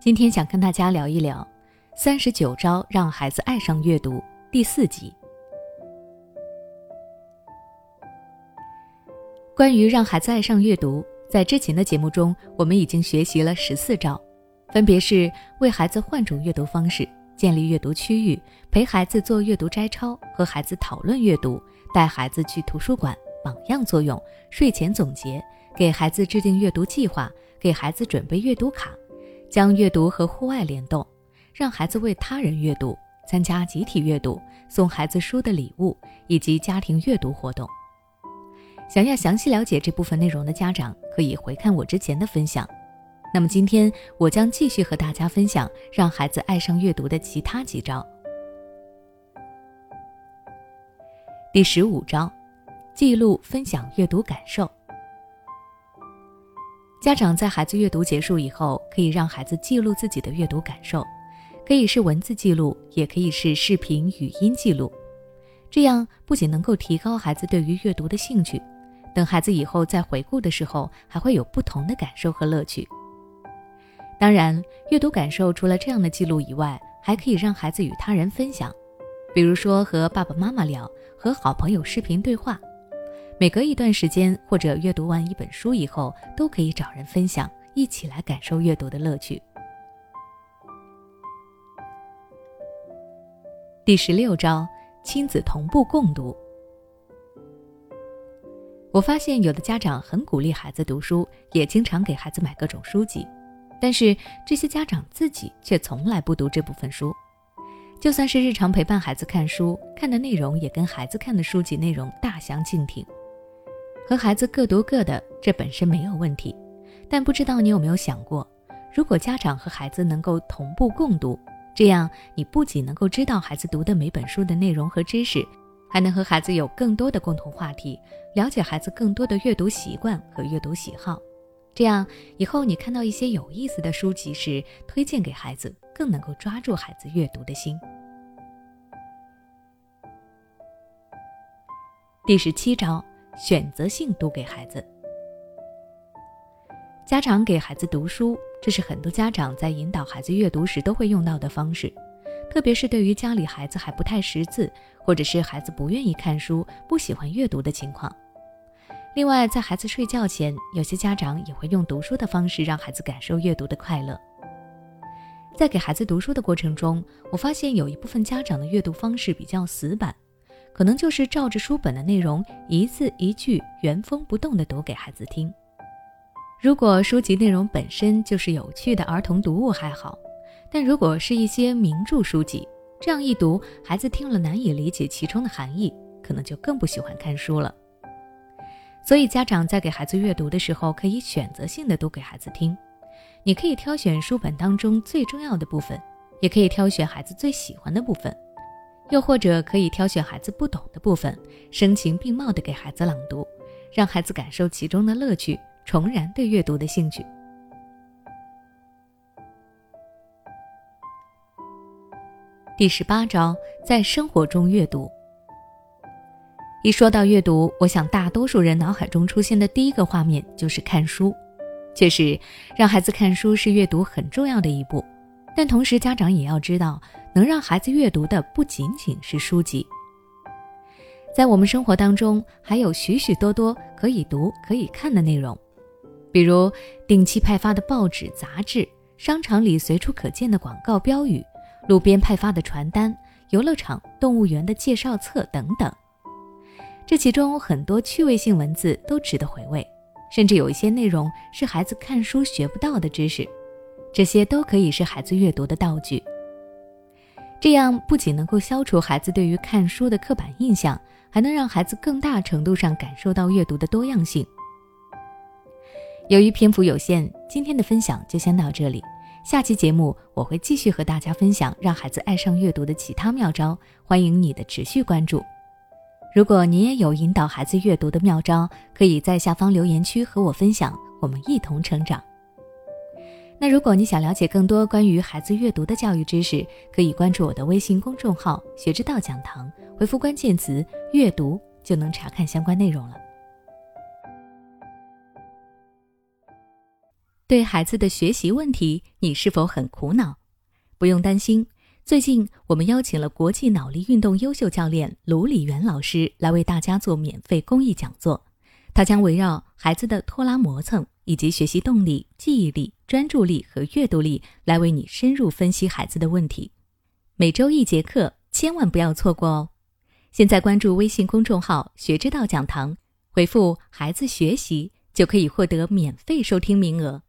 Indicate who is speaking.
Speaker 1: 今天想跟大家聊一聊《三十九招让孩子爱上阅读》第四集。关于让孩子爱上阅读，在之前的节目中，我们已经学习了十四招，分别是为孩子换种阅读方式、建立阅读区域、陪孩子做阅读摘抄、和孩子讨论阅读、带孩子去图书馆、榜样作用、睡前总结、给孩子制定阅读计划、给孩子准备阅读卡。将阅读和户外联动，让孩子为他人阅读，参加集体阅读，送孩子书的礼物，以及家庭阅读活动。想要详细了解这部分内容的家长，可以回看我之前的分享。那么今天我将继续和大家分享让孩子爱上阅读的其他几招。第十五招，记录分享阅读感受。家长在孩子阅读结束以后，可以让孩子记录自己的阅读感受，可以是文字记录，也可以是视频、语音记录。这样不仅能够提高孩子对于阅读的兴趣，等孩子以后再回顾的时候，还会有不同的感受和乐趣。当然，阅读感受除了这样的记录以外，还可以让孩子与他人分享，比如说和爸爸妈妈聊，和好朋友视频对话。每隔一段时间，或者阅读完一本书以后，都可以找人分享，一起来感受阅读的乐趣。第十六招：亲子同步共读。我发现有的家长很鼓励孩子读书，也经常给孩子买各种书籍，但是这些家长自己却从来不读这部分书。就算是日常陪伴孩子看书，看的内容也跟孩子看的书籍内容大相径庭。和孩子各读各的，这本身没有问题，但不知道你有没有想过，如果家长和孩子能够同步共读，这样你不仅能够知道孩子读的每本书的内容和知识，还能和孩子有更多的共同话题，了解孩子更多的阅读习惯和阅读喜好。这样以后你看到一些有意思的书籍时，推荐给孩子，更能够抓住孩子阅读的心。第十七招。选择性读给孩子。家长给孩子读书，这是很多家长在引导孩子阅读时都会用到的方式，特别是对于家里孩子还不太识字，或者是孩子不愿意看书、不喜欢阅读的情况。另外，在孩子睡觉前，有些家长也会用读书的方式让孩子感受阅读的快乐。在给孩子读书的过程中，我发现有一部分家长的阅读方式比较死板。可能就是照着书本的内容一字一句原封不动地读给孩子听。如果书籍内容本身就是有趣的儿童读物还好，但如果是一些名著书籍，这样一读，孩子听了难以理解其中的含义，可能就更不喜欢看书了。所以家长在给孩子阅读的时候，可以选择性的读给孩子听。你可以挑选书本当中最重要的部分，也可以挑选孩子最喜欢的部分。又或者可以挑选孩子不懂的部分，声情并茂地给孩子朗读，让孩子感受其中的乐趣，重燃对阅读的兴趣。第十八招，在生活中阅读。一说到阅读，我想大多数人脑海中出现的第一个画面就是看书。确实，让孩子看书是阅读很重要的一步，但同时家长也要知道。能让孩子阅读的不仅仅是书籍，在我们生活当中还有许许多多可以读、可以看的内容，比如定期派发的报纸、杂志，商场里随处可见的广告标语，路边派发的传单，游乐场、动物园的介绍册等等。这其中很多趣味性文字都值得回味，甚至有一些内容是孩子看书学不到的知识，这些都可以是孩子阅读的道具。这样不仅能够消除孩子对于看书的刻板印象，还能让孩子更大程度上感受到阅读的多样性。由于篇幅有限，今天的分享就先到这里。下期节目我会继续和大家分享让孩子爱上阅读的其他妙招，欢迎你的持续关注。如果你也有引导孩子阅读的妙招，可以在下方留言区和我分享，我们一同成长。那如果你想了解更多关于孩子阅读的教育知识，可以关注我的微信公众号“学之道讲堂”，回复关键词“阅读”就能查看相关内容了。对孩子的学习问题，你是否很苦恼？不用担心，最近我们邀请了国际脑力运动优秀教练卢礼元老师来为大家做免费公益讲座。他将围绕孩子的拖拉磨蹭以及学习动力、记忆力、专注力和阅读力来为你深入分析孩子的问题。每周一节课，千万不要错过哦！现在关注微信公众号“学之道讲堂”，回复“孩子学习”就可以获得免费收听名额。